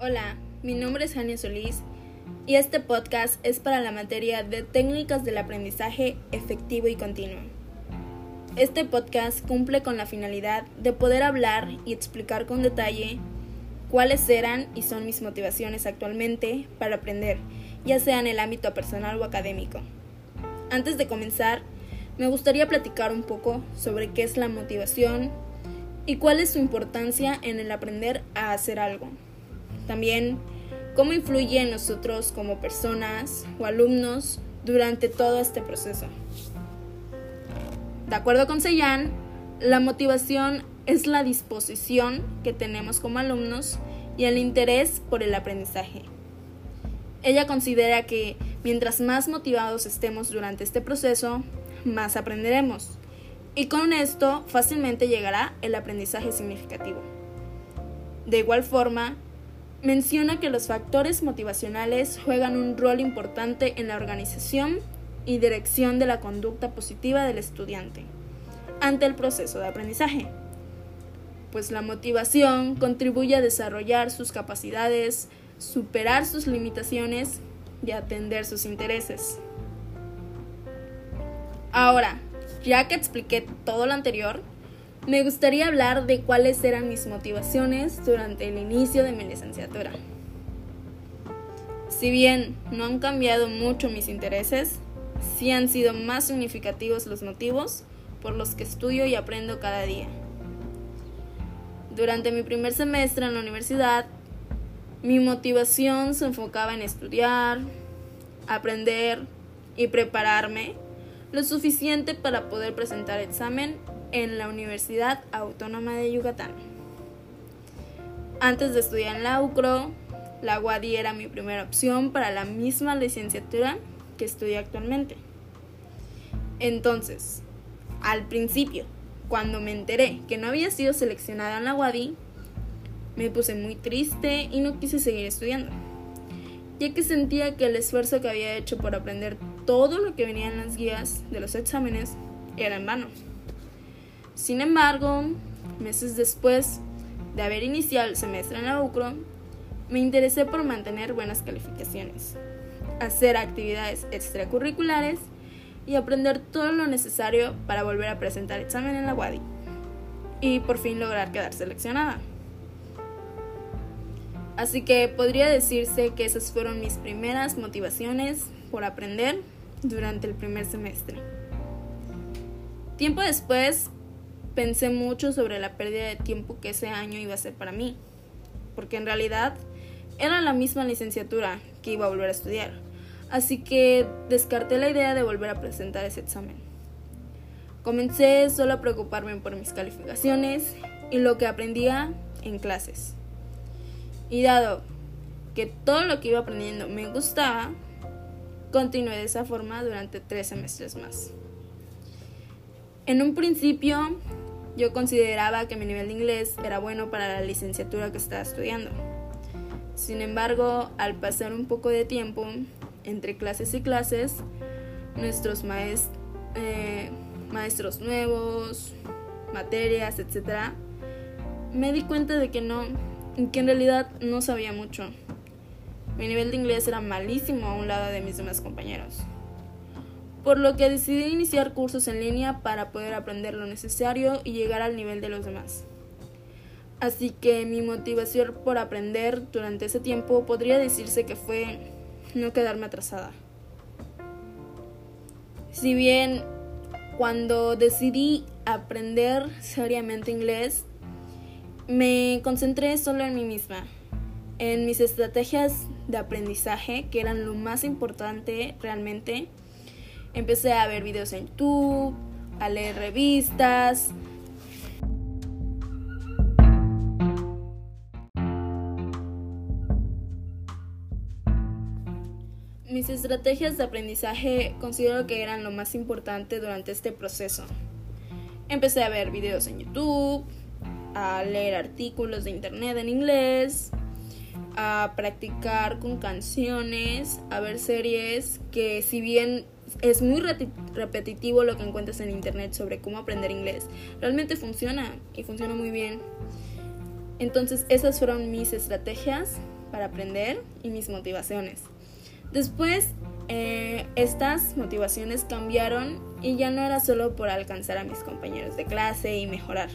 Hola, mi nombre es Jania Solís y este podcast es para la materia de técnicas del aprendizaje efectivo y continuo. Este podcast cumple con la finalidad de poder hablar y explicar con detalle cuáles eran y son mis motivaciones actualmente para aprender, ya sea en el ámbito personal o académico. Antes de comenzar, me gustaría platicar un poco sobre qué es la motivación y cuál es su importancia en el aprender a hacer algo. También, cómo influye en nosotros como personas o alumnos durante todo este proceso. De acuerdo con Seyan, la motivación es la disposición que tenemos como alumnos y el interés por el aprendizaje. Ella considera que mientras más motivados estemos durante este proceso, más aprenderemos. Y con esto fácilmente llegará el aprendizaje significativo. De igual forma, menciona que los factores motivacionales juegan un rol importante en la organización y dirección de la conducta positiva del estudiante ante el proceso de aprendizaje, pues la motivación contribuye a desarrollar sus capacidades, superar sus limitaciones y atender sus intereses. Ahora, ya que expliqué todo lo anterior, me gustaría hablar de cuáles eran mis motivaciones durante el inicio de mi licenciatura. Si bien no han cambiado mucho mis intereses, sí han sido más significativos los motivos por los que estudio y aprendo cada día. Durante mi primer semestre en la universidad, mi motivación se enfocaba en estudiar, aprender y prepararme lo suficiente para poder presentar examen en la Universidad Autónoma de Yucatán. Antes de estudiar en la UCRO, la UADI era mi primera opción para la misma licenciatura que estudio actualmente. Entonces, al principio, cuando me enteré que no había sido seleccionada en la UADI, me puse muy triste y no quise seguir estudiando, ya que sentía que el esfuerzo que había hecho por aprender todo lo que venía en las guías de los exámenes era en vano. Sin embargo, meses después de haber iniciado el semestre en la UCRO, me interesé por mantener buenas calificaciones, hacer actividades extracurriculares y aprender todo lo necesario para volver a presentar examen en la WADI y por fin lograr quedar seleccionada. Así que podría decirse que esas fueron mis primeras motivaciones por aprender durante el primer semestre. Tiempo después pensé mucho sobre la pérdida de tiempo que ese año iba a ser para mí, porque en realidad era la misma licenciatura que iba a volver a estudiar, así que descarté la idea de volver a presentar ese examen. Comencé solo a preocuparme por mis calificaciones y lo que aprendía en clases. Y dado que todo lo que iba aprendiendo me gustaba, continué de esa forma durante tres semestres más. En un principio yo consideraba que mi nivel de inglés era bueno para la licenciatura que estaba estudiando. Sin embargo, al pasar un poco de tiempo entre clases y clases, nuestros eh, maestros nuevos, materias, etc., me di cuenta de que no, que en realidad no sabía mucho. Mi nivel de inglés era malísimo a un lado de mis demás compañeros por lo que decidí iniciar cursos en línea para poder aprender lo necesario y llegar al nivel de los demás. Así que mi motivación por aprender durante ese tiempo podría decirse que fue no quedarme atrasada. Si bien cuando decidí aprender seriamente inglés, me concentré solo en mí misma, en mis estrategias de aprendizaje, que eran lo más importante realmente, Empecé a ver videos en YouTube, a leer revistas. Mis estrategias de aprendizaje considero que eran lo más importante durante este proceso. Empecé a ver videos en YouTube, a leer artículos de internet en inglés, a practicar con canciones, a ver series que si bien es muy repetitivo lo que encuentras en internet sobre cómo aprender inglés. Realmente funciona y funciona muy bien. Entonces esas fueron mis estrategias para aprender y mis motivaciones. Después, eh, estas motivaciones cambiaron y ya no era solo por alcanzar a mis compañeros de clase y mejorar.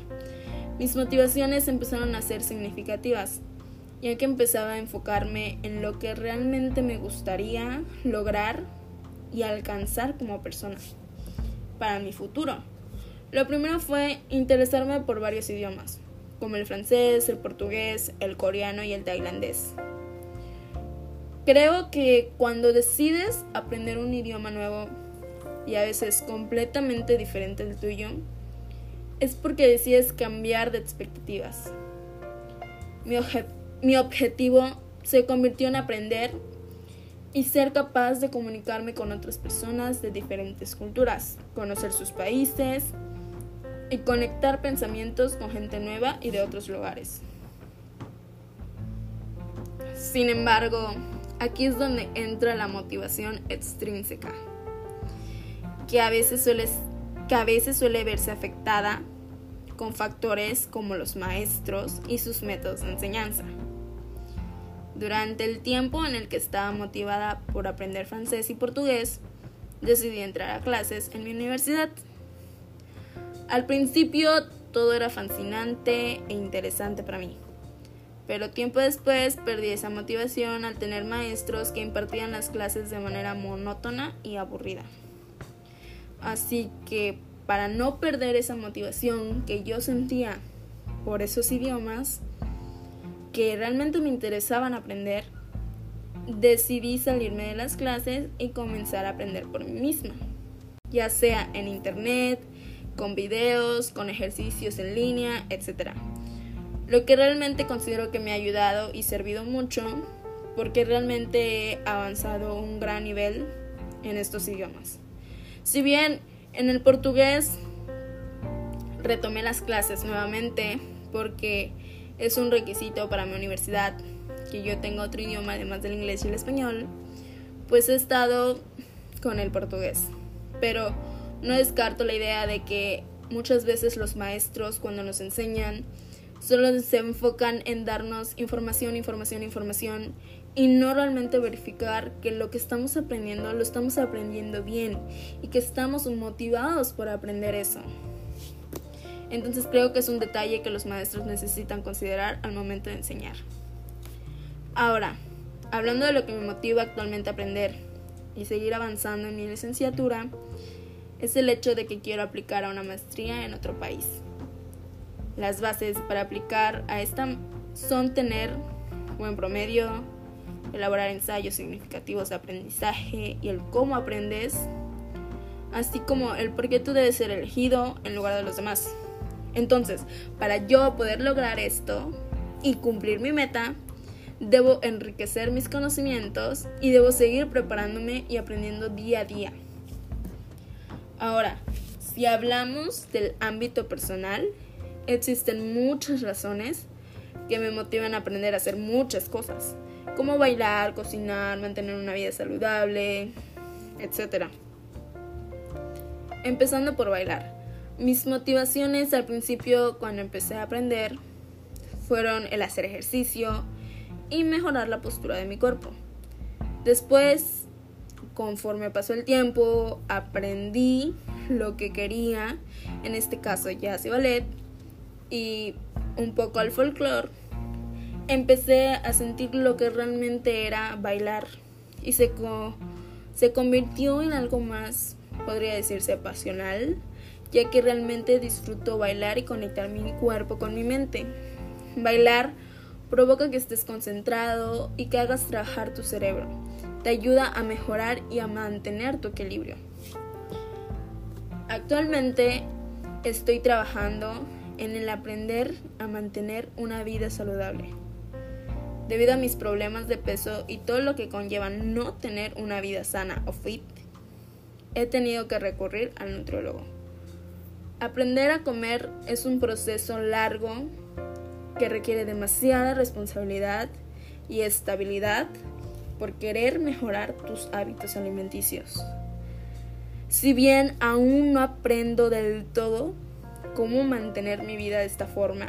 Mis motivaciones empezaron a ser significativas, ya que empezaba a enfocarme en lo que realmente me gustaría lograr y alcanzar como persona para mi futuro. Lo primero fue interesarme por varios idiomas, como el francés, el portugués, el coreano y el tailandés. Creo que cuando decides aprender un idioma nuevo y a veces completamente diferente del tuyo, es porque decides cambiar de expectativas. Mi, mi objetivo se convirtió en aprender y ser capaz de comunicarme con otras personas de diferentes culturas, conocer sus países y conectar pensamientos con gente nueva y de otros lugares. Sin embargo, aquí es donde entra la motivación extrínseca, que a veces suele, que a veces suele verse afectada con factores como los maestros y sus métodos de enseñanza. Durante el tiempo en el que estaba motivada por aprender francés y portugués, decidí entrar a clases en mi universidad. Al principio todo era fascinante e interesante para mí, pero tiempo después perdí esa motivación al tener maestros que impartían las clases de manera monótona y aburrida. Así que para no perder esa motivación que yo sentía por esos idiomas que realmente me interesaban aprender, decidí salirme de las clases y comenzar a aprender por mí misma, ya sea en internet, con videos, con ejercicios en línea, etc. Lo que realmente considero que me ha ayudado y servido mucho porque realmente he avanzado un gran nivel en estos idiomas. Si bien en el portugués retomé las clases nuevamente porque es un requisito para mi universidad que yo tenga otro idioma además del inglés y el español, pues he estado con el portugués. Pero no descarto la idea de que muchas veces los maestros cuando nos enseñan solo se enfocan en darnos información, información, información y no realmente verificar que lo que estamos aprendiendo lo estamos aprendiendo bien y que estamos motivados por aprender eso. Entonces creo que es un detalle que los maestros necesitan considerar al momento de enseñar. Ahora, hablando de lo que me motiva actualmente a aprender y seguir avanzando en mi licenciatura, es el hecho de que quiero aplicar a una maestría en otro país. Las bases para aplicar a esta son tener buen promedio, elaborar ensayos significativos de aprendizaje y el cómo aprendes, así como el por qué tú debes ser elegido en lugar de los demás. Entonces, para yo poder lograr esto y cumplir mi meta, debo enriquecer mis conocimientos y debo seguir preparándome y aprendiendo día a día. Ahora, si hablamos del ámbito personal, existen muchas razones que me motivan a aprender a hacer muchas cosas como bailar, cocinar, mantener una vida saludable, etc. Empezando por bailar. Mis motivaciones al principio cuando empecé a aprender fueron el hacer ejercicio y mejorar la postura de mi cuerpo. Después, conforme pasó el tiempo, aprendí lo que quería, en este caso jazz y ballet, y un poco al folclore empecé a sentir lo que realmente era bailar y se, se convirtió en algo más, podría decirse, pasional, ya que realmente disfruto bailar y conectar mi cuerpo con mi mente. Bailar provoca que estés concentrado y que hagas trabajar tu cerebro. Te ayuda a mejorar y a mantener tu equilibrio. Actualmente estoy trabajando en el aprender a mantener una vida saludable. Debido a mis problemas de peso y todo lo que conlleva no tener una vida sana o fit, he tenido que recurrir al nutriólogo. Aprender a comer es un proceso largo que requiere demasiada responsabilidad y estabilidad por querer mejorar tus hábitos alimenticios. Si bien aún no aprendo del todo cómo mantener mi vida de esta forma,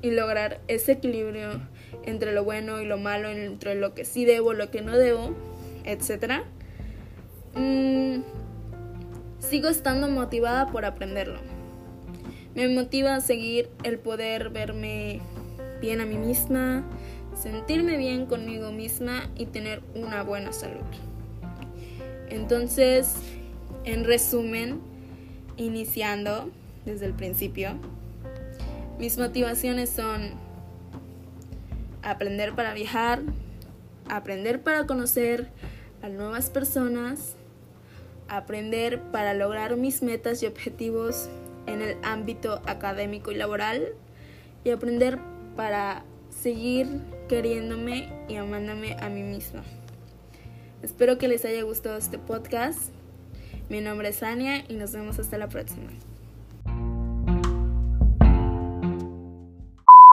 y lograr ese equilibrio entre lo bueno y lo malo, entre lo que sí debo, lo que no debo, etc. Mm, sigo estando motivada por aprenderlo. Me motiva a seguir el poder verme bien a mí misma, sentirme bien conmigo misma y tener una buena salud. Entonces, en resumen, iniciando desde el principio, mis motivaciones son aprender para viajar, aprender para conocer a nuevas personas, aprender para lograr mis metas y objetivos en el ámbito académico y laboral y aprender para seguir queriéndome y amándome a mí misma. Espero que les haya gustado este podcast. Mi nombre es Ania y nos vemos hasta la próxima.